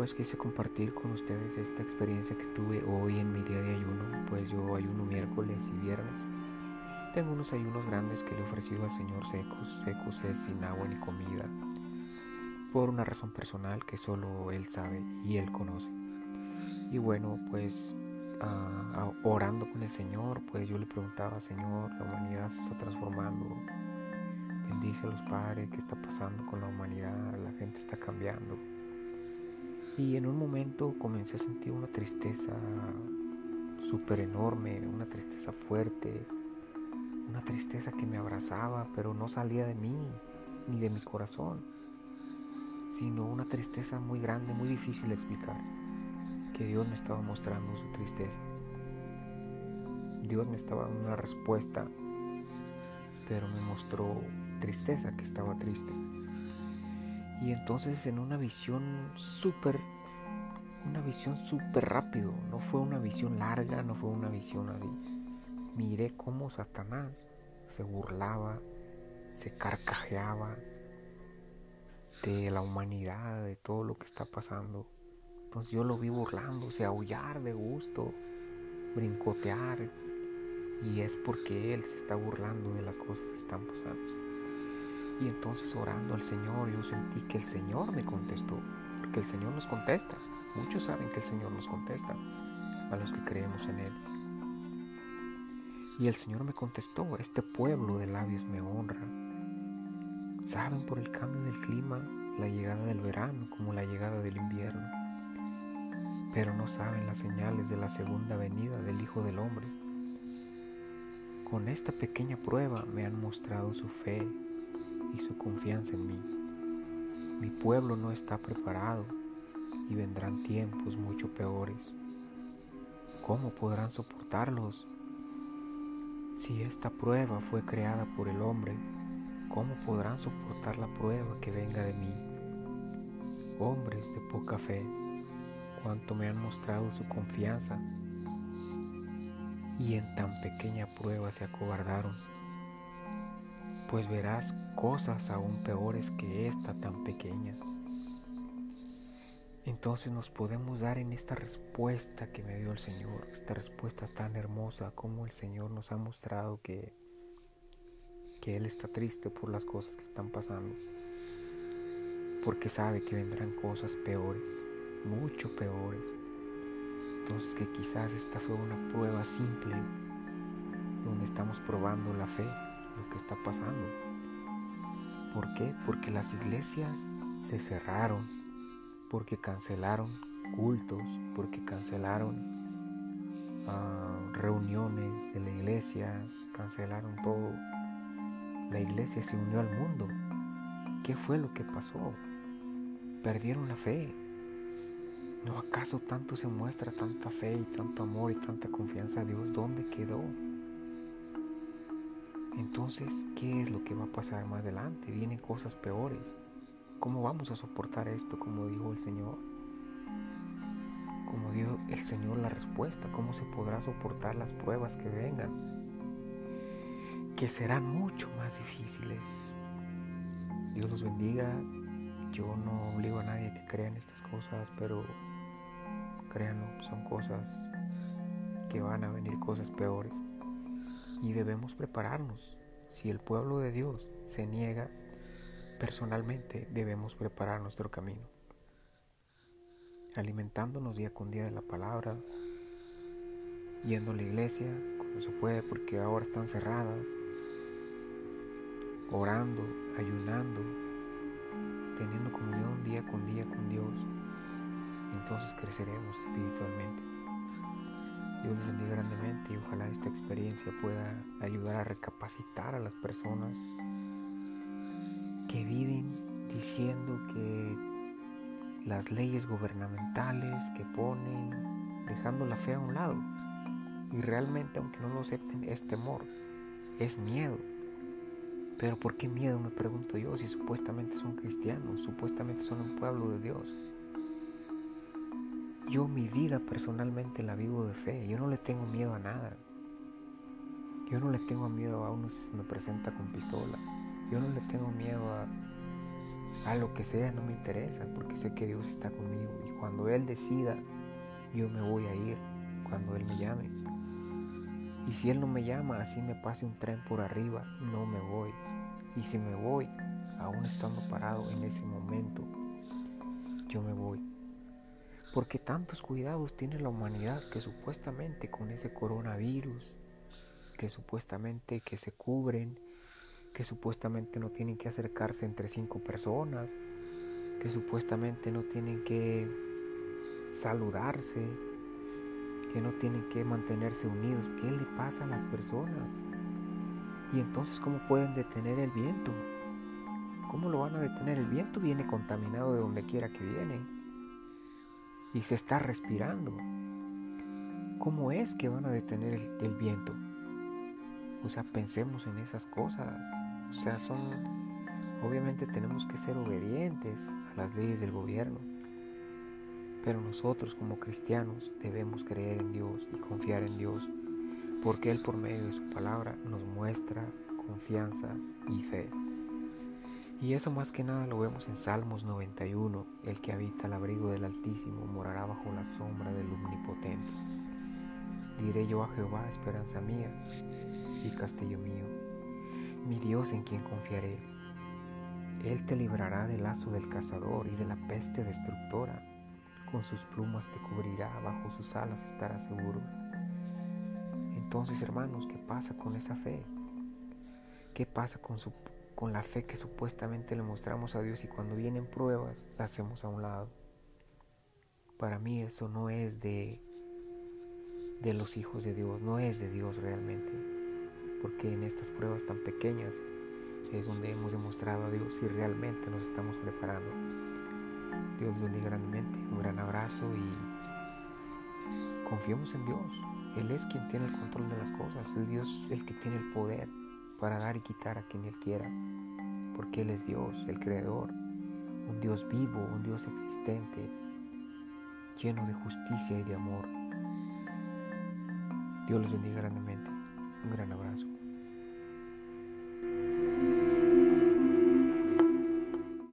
pues quise compartir con ustedes esta experiencia que tuve hoy en mi día de ayuno, pues yo ayuno miércoles y viernes. Tengo unos ayunos grandes que le he ofrecido al Señor secos, secos es sin agua ni comida, por una razón personal que solo Él sabe y Él conoce. Y bueno, pues uh, orando con el Señor, pues yo le preguntaba, Señor, la humanidad se está transformando, bendice a los padres, ¿qué está pasando con la humanidad? La gente está cambiando. Y en un momento comencé a sentir una tristeza súper enorme, una tristeza fuerte, una tristeza que me abrazaba, pero no salía de mí ni de mi corazón, sino una tristeza muy grande, muy difícil de explicar, que Dios me estaba mostrando su tristeza. Dios me estaba dando una respuesta, pero me mostró tristeza, que estaba triste. Y entonces en una visión súper, una visión súper rápido, no fue una visión larga, no fue una visión así. Miré cómo Satanás se burlaba, se carcajeaba de la humanidad, de todo lo que está pasando. Entonces yo lo vi burlándose, aullar de gusto, brincotear. Y es porque él se está burlando de las cosas que están pasando. Y entonces orando al Señor, yo sentí que el Señor me contestó, porque el Señor nos contesta. Muchos saben que el Señor nos contesta a los que creemos en Él. Y el Señor me contestó, este pueblo de labios me honra. Saben por el cambio del clima la llegada del verano como la llegada del invierno, pero no saben las señales de la segunda venida del Hijo del Hombre. Con esta pequeña prueba me han mostrado su fe y su confianza en mí. Mi pueblo no está preparado y vendrán tiempos mucho peores. ¿Cómo podrán soportarlos? Si esta prueba fue creada por el hombre, ¿cómo podrán soportar la prueba que venga de mí? Hombres de poca fe, cuánto me han mostrado su confianza y en tan pequeña prueba se acobardaron pues verás cosas aún peores que esta tan pequeña. Entonces nos podemos dar en esta respuesta que me dio el Señor, esta respuesta tan hermosa como el Señor nos ha mostrado que, que Él está triste por las cosas que están pasando, porque sabe que vendrán cosas peores, mucho peores. Entonces que quizás esta fue una prueba simple donde estamos probando la fe que está pasando. ¿Por qué? Porque las iglesias se cerraron, porque cancelaron cultos, porque cancelaron ah, reuniones de la iglesia, cancelaron todo. La iglesia se unió al mundo. ¿Qué fue lo que pasó? Perdieron la fe. ¿No acaso tanto se muestra tanta fe y tanto amor y tanta confianza a Dios? ¿Dónde quedó? Entonces, ¿qué es lo que va a pasar más adelante? Vienen cosas peores. ¿Cómo vamos a soportar esto? Como dijo el Señor. Como dio el Señor la respuesta. ¿Cómo se podrá soportar las pruebas que vengan? Que serán mucho más difíciles. Dios los bendiga. Yo no obligo a nadie que crea en estas cosas, pero créanlo, son cosas que van a venir cosas peores y debemos prepararnos. Si el pueblo de Dios se niega, personalmente debemos preparar nuestro camino. Alimentándonos día con día de la palabra, yendo a la iglesia cuando se puede porque ahora están cerradas, orando, ayunando, teniendo comunión día con día con Dios, entonces creceremos espiritualmente. Dios les bendiga grandemente y ojalá esta experiencia pueda ayudar a recapacitar a las personas que viven diciendo que las leyes gubernamentales que ponen, dejando la fe a un lado. Y realmente, aunque no lo acepten, es temor, es miedo. Pero ¿por qué miedo? Me pregunto yo, si supuestamente son cristianos, supuestamente son un pueblo de Dios. Yo mi vida personalmente la vivo de fe. Yo no le tengo miedo a nada. Yo no le tengo miedo a uno si me presenta con pistola. Yo no le tengo miedo a, a lo que sea no me interesa porque sé que Dios está conmigo y cuando Él decida yo me voy a ir cuando Él me llame. Y si Él no me llama, así me pase un tren por arriba, no me voy. Y si me voy, aún estando parado en ese momento, yo me voy. Porque tantos cuidados tiene la humanidad que supuestamente con ese coronavirus, que supuestamente que se cubren, que supuestamente no tienen que acercarse entre cinco personas, que supuestamente no tienen que saludarse, que no tienen que mantenerse unidos. ¿Qué le pasa a las personas? Y entonces, ¿cómo pueden detener el viento? ¿Cómo lo van a detener? El viento viene contaminado de donde quiera que viene y se está respirando. ¿Cómo es que van a detener el, viento? O sea, pensemos en esas cosas. O sea, son... Obviamente tenemos que ser obedientes a las leyes del gobierno. Pero nosotros como cristianos debemos creer en Dios y confiar en Dios, porque Él por medio de su palabra nos muestra confianza y fe. Y eso más que nada lo vemos en Salmos 91, el que habita al abrigo del Altísimo morará bajo la sombra del Omnipotente. Diré yo a Jehová, esperanza mía y castillo mío, mi Dios en quien confiaré. Él te librará del lazo del cazador y de la peste destructora con sus plumas te cubrirá, bajo sus alas estarás seguro. Entonces, hermanos, ¿qué pasa con esa fe? ¿Qué pasa con, su, con la fe que supuestamente le mostramos a Dios y cuando vienen pruebas la hacemos a un lado? Para mí eso no es de, de los hijos de Dios, no es de Dios realmente. Porque en estas pruebas tan pequeñas es donde hemos demostrado a Dios si realmente nos estamos preparando. Dios bendiga grandemente. Un gran abrazo y confiemos en Dios. Él es quien tiene el control de las cosas. El Dios el que tiene el poder para dar y quitar a quien Él quiera. Porque Él es Dios, el Creador. Un Dios vivo, un Dios existente, lleno de justicia y de amor. Dios los bendiga grandemente. Un gran abrazo.